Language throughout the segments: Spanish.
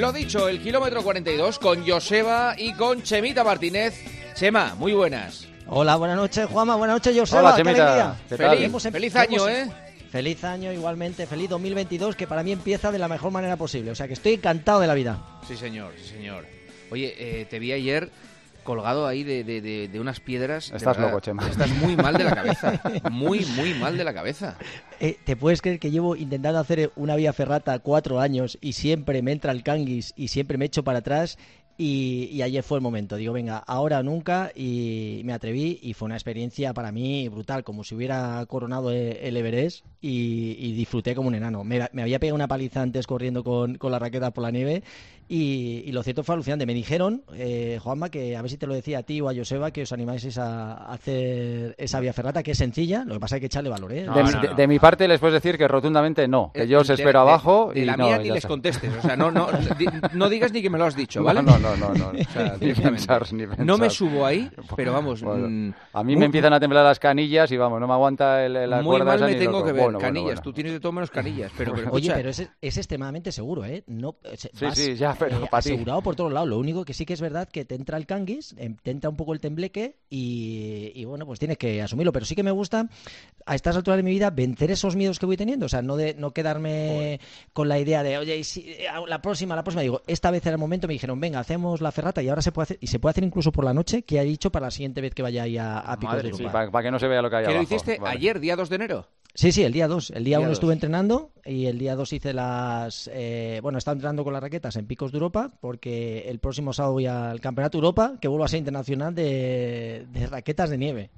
Lo dicho, el kilómetro 42 con Joseba y con Chemita Martínez. Chema, muy buenas. Hola, buenas noches, Juanma. Buenas noches, Joseba. Hola, Chemita. ¿Qué? Feliz, Hemos em- feliz hemos- año, ¿eh? Feliz año igualmente, feliz 2022, que para mí empieza de la mejor manera posible. O sea que estoy encantado de la vida. Sí, señor, sí, señor. Oye, eh, te vi ayer colgado ahí de, de- de- de unas piedras. Estás verdad, loco, Chema. Estás muy mal de la cabeza. Muy, muy mal de la cabeza. Eh, ¿Te puedes creer que llevo intentando hacer una vía ferrata cuatro años y siempre me entra el canguis y siempre me echo para atrás? Y, y ayer fue el momento. Digo, venga, ahora o nunca. Y me atreví y fue una experiencia para mí brutal, como si hubiera coronado e- el Everest y, y disfruté como un enano. Me, me había pegado una paliza antes corriendo con, con la raqueta por la nieve y, y lo cierto fue alucinante. Me dijeron, eh, Juanma, que a ver si te lo decía a ti o a Joseba, que os animáis a hacer esa vía ferrata, que es sencilla. Lo que pasa es que echarle valor, ¿eh? No, de, no, mi, no. de- de mi parte les puedes decir que rotundamente no, que yo os De- espero de- abajo de y la no, mía ni les contestes. O sea, no, no, di- no digas ni que me lo has dicho, No, ¿vale? No, no, no, no. O sea, ni pensar, ni pensar. No me subo ahí, pero vamos. Bueno, mm, a mí muy- me empiezan a temblar las canillas y vamos, no me aguanta el, la Muy mal esa me tengo que ver. Bueno, canillas, bueno. tú tienes de todo menos canillas. Pero, pero Oye, escucha, pero es, es extremadamente seguro, ¿eh? No, eh, Sí, vas, sí, ya, pero eh, ti. asegurado por todos lados. Lo único que sí que es verdad que te entra el canguis, em, te entra un poco el tembleque y, y bueno, pues tienes que asumirlo. Pero sí que me gusta a estas alturas de mi vida vencer esos miedos que voy teniendo. O sea, no de no quedarme con la idea de, oye, y si- eh, la próxima, la próxima. Digo, esta vez era el momento, me dijeron, venga, hacemos la ferrata y ahora se puede hacer, y se puede hacer incluso por la noche, que ha dicho para la siguiente vez que vaya ahí a, a Picos Madre de Sí, para, que no se vea lo que hay ¿que lo abajo. hiciste Vale. ayer, día 2 de enero? Sí, sí, el día 2. El día Día 1 dos. estuve entrenando y el día 2 hice las... eh, bueno, estaba entrenando con las raquetas en Picos de Europa porque el próximo sábado voy al Campeonato Europa, que vuelvo a ser internacional de, de raquetas de nieve.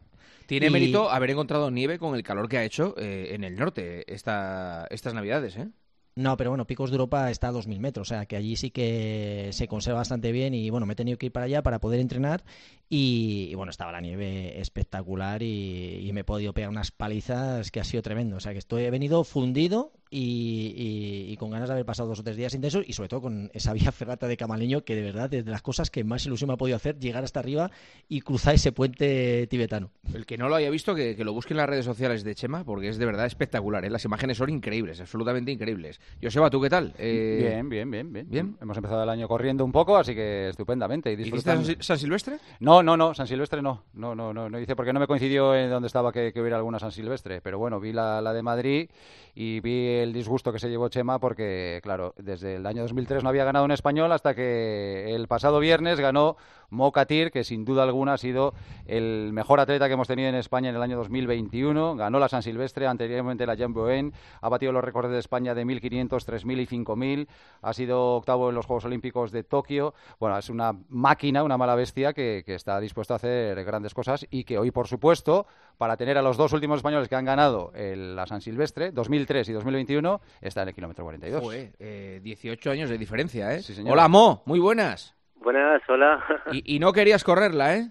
Tiene Y- mérito haber encontrado nieve con el calor que ha hecho eh, en el norte esta, estas navidades, ¿eh? No, pero bueno, Picos de Europa está a 2.000 metros, o sea que allí sí que se conserva bastante bien y bueno, me he tenido que ir para allá para poder entrenar y, bueno, estaba la nieve espectacular y, y me he podido pegar unas palizas que ha sido tremendo, o sea que estoy, he venido fundido y, y- y con ganas de haber pasado dos o tres días intensos y sobre todo con esa vía ferrata de Camaleño que de verdad es de las cosas que más ilusión me ha podido hacer llegar hasta arriba y cruzar ese puente tibetano. El que no lo haya visto, que, que lo busque en las redes sociales de Chema, porque es de verdad espectacular, ¿eh? Las imágenes son increíbles, absolutamente increíbles. Joseba, ¿tú qué tal? Eh, Bien, bien, bien, bien. bien. Hemos empezado el año corriendo un poco, así que estupendamente. Y ¿Hiciste disfrutando. San Silvestre? No, no, no, San Silvestre no. No, no, no, no hice porque no me coincidió en donde estaba que, que hubiera alguna San Silvestre. Pero bueno, vi la, la de Madrid y vi el disgusto que se llevó Chema porque, claro, desde el año 2003 no había ganado un español hasta que el pasado viernes ganó Mokatir, que sin duda alguna ha sido el mejor atleta que hemos tenido en España en el año 2021. Ganó la San Silvestre, anteriormente la Jean Boen, ha batido los récords de España de 1.500, 3.000 y 5.000. Ha sido octavo en los Juegos Olímpicos de Tokio. Bueno, es una máquina, una mala bestia que, que está dispuesto a hacer grandes cosas y que hoy, por supuesto, para tener a los dos últimos españoles que han ganado el- la San Silvestre, 2003 y 2021, está en el kilómetro 42. Joder, eh, 18 años de diferencia, ¿eh? Sí, señor. Hola, Mo, muy buenas. Buenas, hola. Y, y no querías correrla, ¿eh?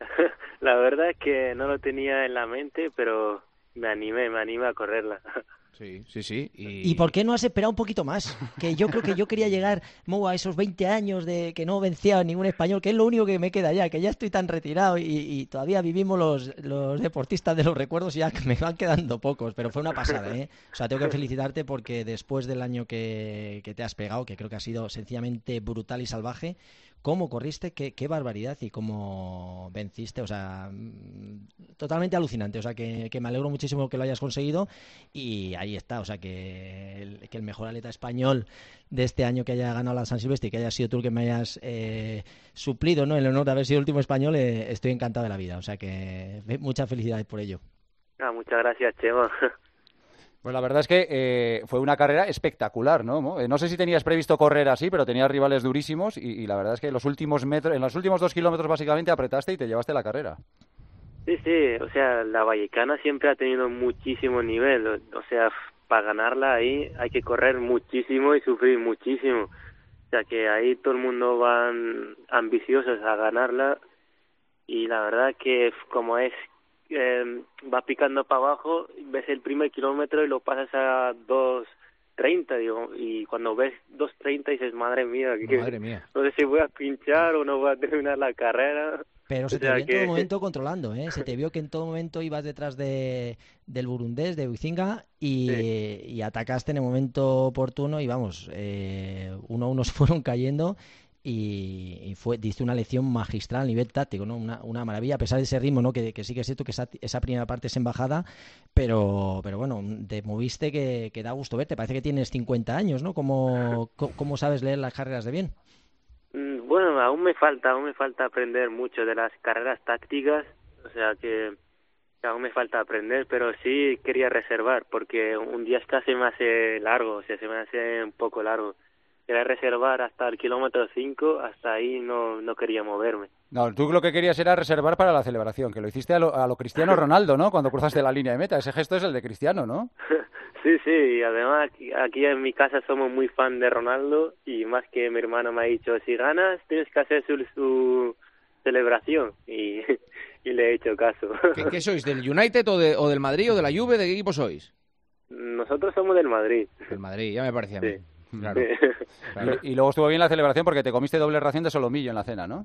La verdad es que no lo tenía en la mente, pero me animé, me animé a correrla. Sí, sí, sí. Y, ¿Y por qué no has esperado un poquito más? Que yo creo que yo quería llegar Mo, a esos 20 años de que no vencía a ningún español, que es lo único que me queda ya, que ya estoy tan retirado y, y todavía vivimos los, los deportistas de los recuerdos y ya que me van quedando pocos, pero fue una pasada, ¿eh? O sea, tengo que felicitarte porque después del año que, que te has pegado, que creo que ha sido sencillamente brutal y salvaje, cómo corriste, qué, qué barbaridad y cómo venciste, o sea, mm, totalmente alucinante, o sea, que, me alegro muchísimo que lo hayas conseguido y ahí está, o sea, que el, que el mejor atleta español de este año que haya ganado la San Silvestre y que haya sido tú el que me hayas eh, suplido, ¿no? El honor de haber sido el último español, eh, estoy encantado de la vida, o sea, que ve- muchas felicidades por ello. Ah, muchas gracias, Chema. Pues la verdad es que eh, fue una carrera espectacular, ¿no? Eh, No sé si tenías previsto correr así, pero tenías rivales durísimos y, la verdad es que los últimos metros, en los últimos dos kilómetros básicamente apretaste y te llevaste la carrera. Sí, sí, o sea, la Vallecana siempre ha tenido muchísimo nivel, o o sea, para ganarla ahí hay que correr muchísimo y sufrir muchísimo. O sea, que ahí todo el mundo van ambiciosos a ganarla y la verdad que como es, eh, va picando para abajo, ves el primer kilómetro y lo pasas a 2.30, digo, y cuando ves 2.30 dices, madre mía, que Madre mía. no sé si voy a pinchar o no voy a terminar la carrera. Pero se te vio en todo momento controlando, ¿eh? Se te vio que en todo momento ibas detrás de, del burundés, de Uizinga, y, atacaste en el momento oportuno y vamos, eh, uno a uno se fueron cayendo y, fue, diste una lección magistral a nivel táctico, ¿no? Una, una maravilla, a pesar de ese ritmo, ¿no? Que, que sí que es cierto que esa, esa, primera parte es embajada, pero, pero bueno, te moviste que, que, da gusto verte. Parece que tienes 50 años, ¿no? ¿Cómo, ¿Cómo sabes leer las carreras de bien? Mm, bueno, aún me falta, aún me falta aprender mucho de las carreras tácticas, o sea que aún me falta aprender, pero sí quería reservar, porque un día casi me hace largo, o sea, se me hace un poco largo quería reservar hasta el kilómetro 5, hasta ahí no, no quería moverme. No, tú lo que querías era reservar para la celebración, que lo hiciste a lo, a lo Cristiano Ronaldo, ¿no? Cuando cruzaste la línea de meta. Ese gesto es el de Cristiano, ¿no? sí, sí, y además aquí, en mi casa somos muy fan de Ronaldo y más que mi hermano me ha dicho, si ganas tienes que hacer su, su celebración y, y le he hecho caso. ¿Qué, ¿Qué, sois, del United o, de, o del Madrid o de la Juve? ¿De qué equipo sois? Nosotros somos del Madrid. Del Madrid, ya me parecía a mí. Claro. Y luego estuvo bien la celebración porque te comiste doble ración de solomillo en la cena, ¿no?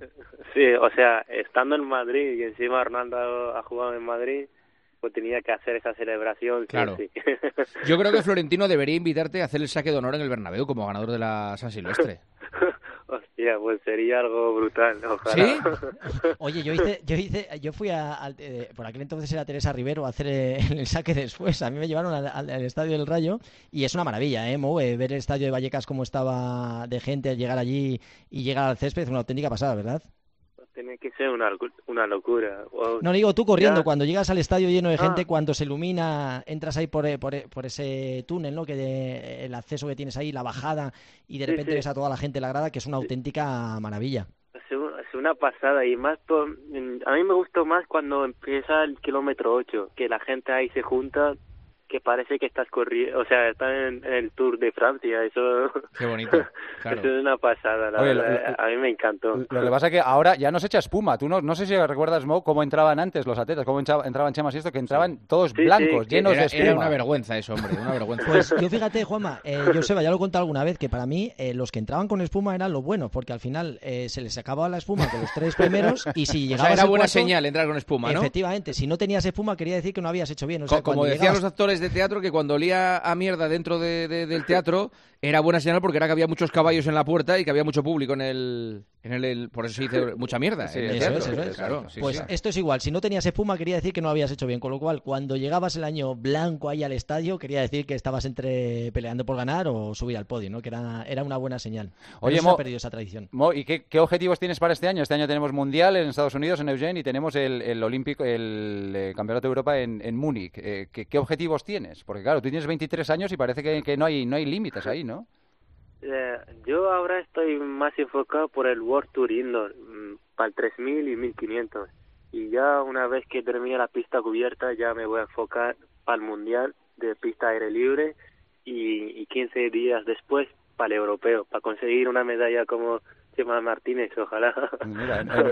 Sí, o sea, estando en Madrid y encima Hernando ha jugado en Madrid, pues tenía que hacer esa celebración. Claro. Yo creo que Florentino debería invitarte a hacer el saque de honor en el Bernabéu como ganador de la San Silvestre. Hostia, pues sería algo brutal, ojalá. ¿Sí? Oye, yo hice, yo hice, yo fui a, eh, por aquel entonces era Teresa Rivero a hacer el, saque después. A mí me llevaron al, estadio del Rayo y es una maravilla, ¿eh? eh, ver el estadio de Vallecas como estaba de gente al llegar allí y llegar al césped es una auténtica pasada, ¿verdad? Tiene que ser una, una locura. No digo tú corriendo, cuando llegas al estadio lleno de gente, ah. cuando se ilumina, entras ahí por, por, por, ese túnel, ¿no? Que el acceso que tienes ahí, la bajada, y de repente ves a toda la gente en la grada, que es una auténtica maravilla. Es una pasada y más, a mí me gustó más cuando empieza el kilómetro 8, que la gente ahí se junta que parece que estás corriendo, o sea, estás en, el Tour de Francia, eso... Qué bonito, Eso es una pasada, la verdad, a mí me encantó. Lo que pasa es que ahora ya no se echa espuma, tú no, no sé si recuerdas, Mo, cómo entraban antes los atletas, cómo entraban Chemas y esto, que entraban todos blancos, llenos de espuma. Era una vergüenza eso, hombre, una vergüenza. Pues yo fíjate, Juanma, eh, Joseba, ya lo he contado alguna vez, que para mí eh, los que entraban con espuma eran los buenos, porque al final eh, se les acababa la espuma con los tres primeros y si llegabas o sea, era buena señal entrar con espuma, ¿no? Efectivamente, si no tenías espuma quería decir que no habías hecho bien. O sea, como decían los actores de teatro que cuando olía a mierda dentro de, del teatro, era buena señal porque era que había muchos caballos en la puerta y que había mucho público en el... En el, por eso se dice mucha mierda. pues esto es igual. Si no tenías espuma, quería decir que no habías hecho bien. Con lo cual, cuando llegabas el año blanco ahí al estadio, quería decir que estabas entre peleando por ganar o subir al podio, ¿no? Que era, era una buena señal. Oye, Mo, ha perdido esa tradición. ¿y qué, objetivos tienes para este año? Este año tenemos Mundial en Estados Unidos, en Eugene, y tenemos el, el Olímpico, el, eh, Campeonato de Europa en, en Múnich. Eh, ¿qué, ¿qué, objetivos tienes? Porque claro, tú tienes 23 años y parece que, que no hay no hay límites ahí, ¿no? Eh, yo ahora estoy más enfocado por el World Tour Indoor, para el 3000 y 1500. Y ya una vez que termine la pista cubierta, ya me voy a enfocar para el Mundial de pista aire libre y, y 15 días después para el europeo, para conseguir una medalla como Chema Martínez, ojalá.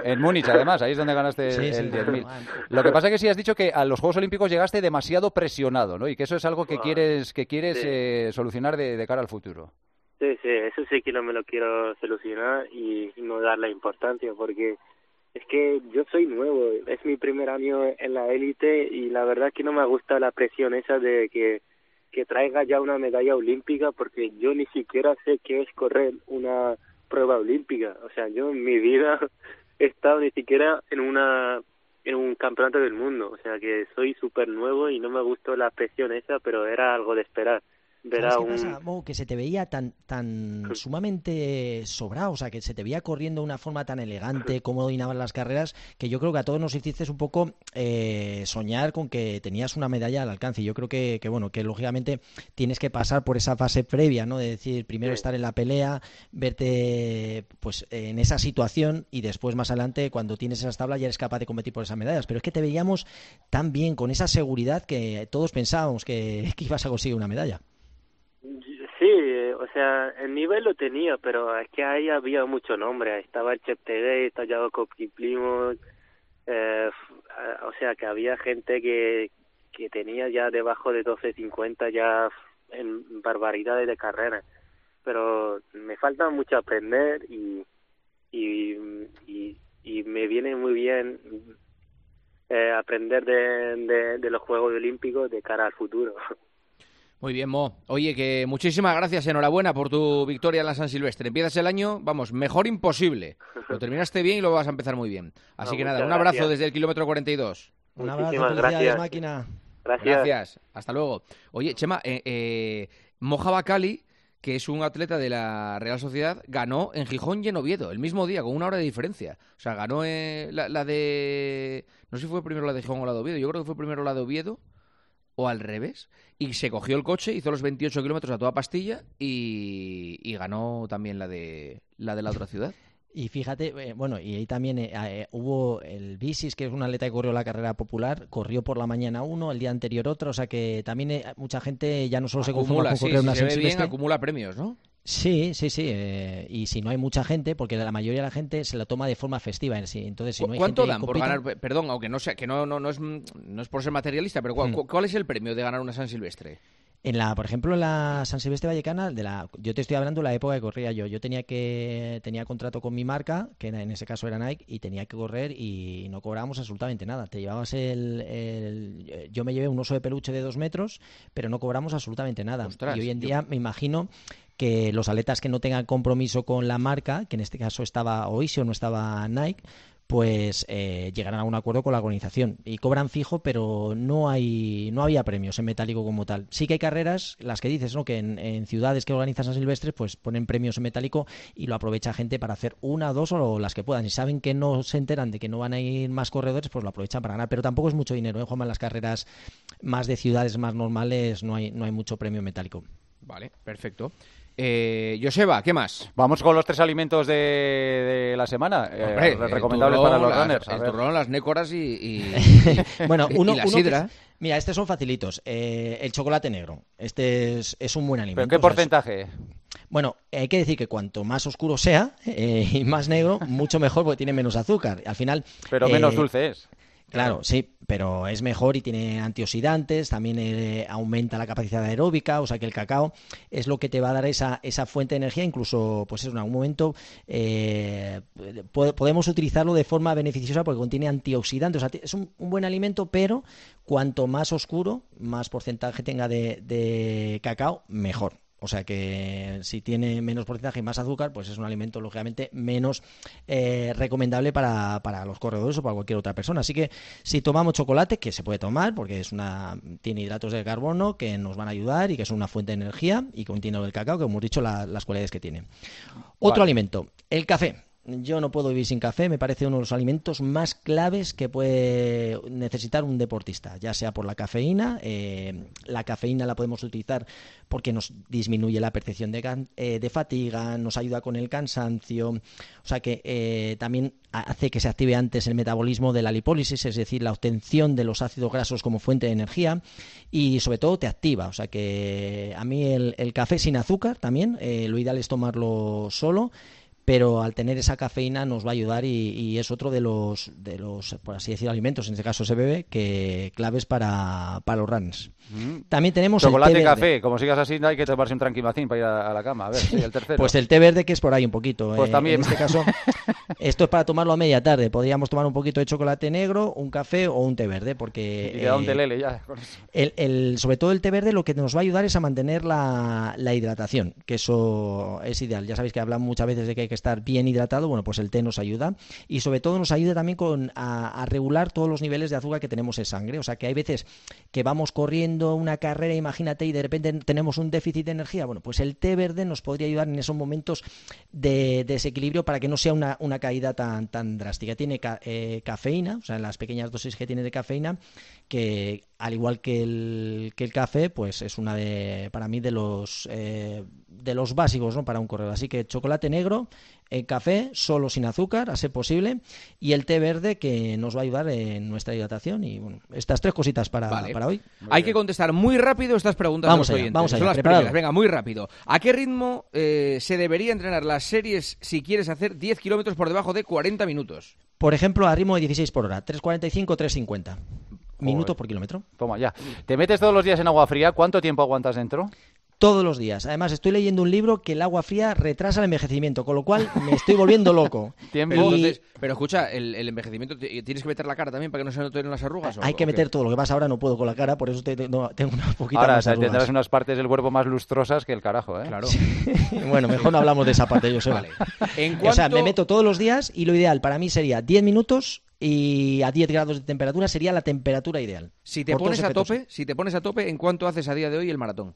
en, Múnich, además, ahí es donde ganaste el 10.000. Lo que pasa es que sí has dicho que a los Juegos Olímpicos llegaste demasiado presionado, ¿no? Y que eso es algo que quieres que quieres eh, solucionar de, de cara al futuro. Sí, sí, eso sí que no me lo quiero solucionar y no dar la importancia porque es que yo soy nuevo, es mi primer año en la élite y la verdad que no me gusta la presión esa de que, que traiga ya una medalla olímpica porque yo ni siquiera sé qué es correr una prueba olímpica, o sea, yo en mi vida he estado ni siquiera en una en un campeonato del mundo, o sea que soy súper nuevo y no me gustó la presión esa, pero era algo de esperar verá qué pasa, que se te veía tan tan sumamente sobrado, o sea, que se te veía corriendo de una forma tan elegante, cómo dominaban las carreras, que yo creo que a todos nos hiciste un poco eh, soñar con que tenías una medalla al alcance. Yo creo que, que, bueno, que lógicamente tienes que pasar por esa fase previa, ¿no? De decir, primero estar en la pelea, verte pues en esa situación y después más adelante, cuando tienes esas tablas, ya eres capaz de competir por esas medallas. Pero es que te veíamos tan bien, con esa seguridad, que todos pensábamos que, que ibas a conseguir una medalla. Sí, o sea, el nivel lo tenía, pero es que ahí había mucho nombre. Estaba el Cheptegei, estaba Jacob Kiplimo, eh, o sea, que había gente que, que tenía ya debajo de 12.50 ya en barbaridades de carrera. Pero me falta mucho aprender y, y, y, y me viene muy bien eh, aprender de, de, los Juegos Olímpicos de cara al futuro. Muy bien, Mo. Oye, que muchísimas gracias, enhorabuena por tu victoria en la San Silvestre. Empiezas el año, vamos, mejor imposible. Lo terminaste bien y lo vas a empezar muy bien. Así que nada, un abrazo desde el kilómetro 42. Un abrazo, gracias. máquina. Gracias. Gracias. Hasta luego. Oye, Chema, eh, eh, Moja Bacali, que es un atleta de la Real Sociedad, ganó en Gijón y en Oviedo, el mismo día, con una hora de diferencia. O sea, ganó eh, la, la, de... No sé si fue primero la de Gijón o la de Oviedo. Yo creo que fue primero la de Oviedo o al revés, y se cogió el coche, hizo los 28 kilómetros a toda pastilla y, ganó también la de, la de la otra ciudad. Y fíjate, eh, bueno, y ahí también eh, eh, hubo el Bisis, que es un atleta que corrió la carrera popular, corrió por la mañana uno, el día anterior otro, o sea que también mucha gente ya no solo se conforma con correr una se ve bien, acumula premios, ¿no? Sí, sí, sí. Eh, y si no hay mucha gente, porque la mayoría de la gente se la toma de forma festiva en sí. Entonces, si no hay ¿Cuánto dan por ganar? Perdón, aunque no sea, que no, no, no, es, no es por ser materialista, pero ¿cuál, hmm. ¿cuál es el premio de ganar una San Silvestre? En la, por ejemplo, en la San Silvestre Vallecana, de la, yo te estoy hablando de la época que corría yo. Yo tenía que tenía contrato con mi marca, que en ese caso era Nike, y tenía que correr y no cobrábamos absolutamente nada. Te llevabas el, yo me llevé un oso de peluche de dos metros, pero no cobramos absolutamente nada. y hoy en día me imagino que los atletas que no tengan compromiso con la marca, que en este caso estaba Oisio, no estaba Nike, pues eh, llegarán a un acuerdo con la organización y cobran fijo, pero no hay no había premios en metálico como tal. Sí que hay carreras, las que dices, ¿no? Que en, ciudades que organizan San Silvestres, pues ponen premios en metálico y lo aprovecha gente para hacer una, dos o las que puedan. Y saben que no se enteran de que no van a ir más corredores, pues lo aprovechan para ganar. Pero tampoco es mucho dinero, ¿eh? Juan, en las carreras más de ciudades más normales no hay no hay mucho premio metálico. Vale, perfecto. Eh, Joseba, ¿qué más? Vamos con los tres alimentos de, la semana, eh, recomendables para los runners. el turrón, las nécoras y, bueno, uno, la sidra. mira, estos son facilitos. Eh, el chocolate negro. Este es, un buen alimento. ¿Pero qué porcentaje? Bueno, hay que decir que cuanto más oscuro sea eh, y más negro, mucho mejor porque tiene menos azúcar. Al final. Pero menos dulce es. Claro, sí, pero es mejor y tiene antioxidantes, también eh, aumenta la capacidad aeróbica, o sea que el cacao es lo que te va a dar esa, esa fuente de energía, incluso pues en algún momento eh, podemos utilizarlo de forma beneficiosa porque contiene antioxidantes, o sea, es un, buen alimento, pero cuanto más oscuro, más porcentaje tenga de cacao, mejor. O sea que si tiene menos porcentaje y más azúcar, pues es un alimento lógicamente menos eh, recomendable para, para, los corredores o para cualquier otra persona. Así que si tomamos chocolate, que se puede tomar porque es una tiene hidratos de carbono que nos van a ayudar y que es una fuente de energía y contiene el cacao, que hemos dicho las cualidades que tiene. Otro alimento, el café. Yo no puedo vivir sin café, me parece uno de los alimentos más claves que puede necesitar un deportista, ya sea por la cafeína. Eh, la cafeína la podemos utilizar porque nos disminuye la percepción de, eh, de fatiga, nos ayuda con el cansancio, o sea que eh, también hace que se active antes el metabolismo de la lipólisis, es decir, la obtención de los ácidos grasos como fuente de energía y sobre todo te activa, o sea que a mí el, café sin azúcar también, lo ideal es tomarlo solo pero al tener esa cafeína nos va a ayudar y, es otro de los, de los, por así decir, alimentos, en este caso se bebe, que claves para, para los runs. Mm. También tenemos Chocolate el té y café, como sigas así hay que tomarse un tranquimacín para ir a, la cama. A ver, sí, el tercero. Pues el té verde que es por ahí un poquito. Pues eh, también. En este caso, esto es para tomarlo a media tarde. Podríamos tomar un poquito de chocolate negro, un café o un té verde, porque... Y queda un telele ya. El, el, sobre todo el té verde lo que nos va a ayudar es a mantener la, la hidratación, que eso es ideal. Ya sabéis que hablamos muchas veces de que hay que estar bien hidratado bueno, pues el té nos ayuda y sobre todo nos ayuda también con, a, regular todos los niveles de azúcar que tenemos en sangre. O sea que hay veces que vamos corriendo una carrera, imagínate, y de repente tenemos un déficit de energía. Bueno, pues el té verde nos podría ayudar en esos momentos de, desequilibrio para que no sea una, una caída tan, tan drástica. Tiene eh, cafeína, o sea, las pequeñas dosis que tiene de cafeína, que al igual que el, que el café, pues es una de, para mí, de los, eh, de los básicos ¿no? para un corredor. Así que chocolate negro, el café solo sin azúcar, a ser posible, y el té verde que nos va a ayudar en nuestra hidratación. Y bueno, estas tres cositas para, para hoy. Hay que contestar muy rápido estas preguntas. Vamos allá, vamos allá. las Venga, muy rápido. ¿A qué ritmo eh, se debería entrenar las series si quieres hacer 10 kilómetros por debajo de 40 minutos? Por ejemplo, a ritmo de 16 por hora, 3.45, 3.50 minutos por kilómetro. Toma, ya. ¿Te metes todos los días en agua fría? ¿Cuánto tiempo aguantas dentro? Todos los días. Además, estoy leyendo un libro que el agua fría retrasa el envejecimiento, con lo cual me estoy volviendo loco. Tiempo. Pero, Y- entonces- pero escucha, el, el envejecimiento, ti- ¿tienes que meter la cara también para que no se noten las arrugas? o- Hay que o meter todo. Lo que pasa ahora no puedo con la cara, por eso te- te- no, tengo una poquita Ahora más te- arrugas. tendrás unas partes del cuerpo más lustrosas que el carajo, ¿eh? Claro. Bueno, mejor no hablamos de esa parte, yo sé. Vale. En O sea, cuanto- me meto todos los días y lo ideal para mí sería 10 minutos y a 10 grados de temperatura sería la temperatura ideal. Si te pones a tope, si te pones a tope, ¿en cuánto haces a día de hoy el maratón?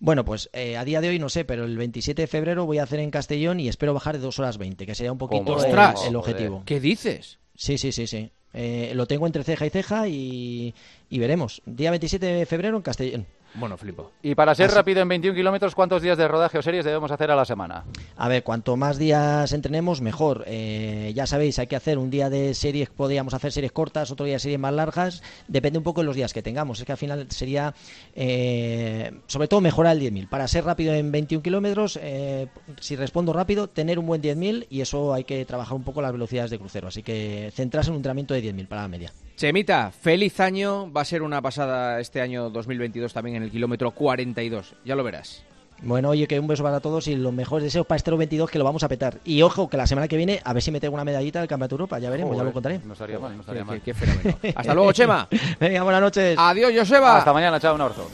Bueno, pues eh, a día de hoy no sé, pero el 27 de febrero voy a hacer en Castellón y espero bajar de 2 horas 20, que sería un poquito el, objetivo. ¿Qué dices? Sí, sí, sí, sí. Eh, lo tengo entre ceja y ceja y, y veremos. Día 27 de febrero en Castellón. Bueno, flipo. Y para ser Así- rápido en 21 kilómetros, ¿cuántos días de rodaje o series debemos hacer a la semana? A ver, cuanto más días entrenemos, mejor. Eh, ya sabéis, hay que hacer un día de series, podríamos hacer series cortas, otro día series más largas. Depende un poco de los días que tengamos. Es que al final sería, eh, sobre todo, mejorar el 10.000. Para ser rápido en 21 kilómetros, eh, si respondo rápido, tener un buen 10.000 y eso hay que trabajar un poco las velocidades de crucero. Así que centrarse en un entrenamiento de 10.000 para la media. Chemita, feliz año. Va a ser una pasada este año 2022 también en el kilómetro 42. Ya lo verás. Bueno, oye, que un beso para todos y los mejores deseos para este 22 que lo vamos a petar. Y ojo, que la semana que viene, a ver si me tengo una medallita del Campeonato de Europa. Ya veremos, ya lo contaré. No estaría mal, no estaría mal. qué- qué fenómeno. Hasta luego, Chema. Venga, buenas noches. Adiós, Joseba. Hasta mañana, chao, un abrazo.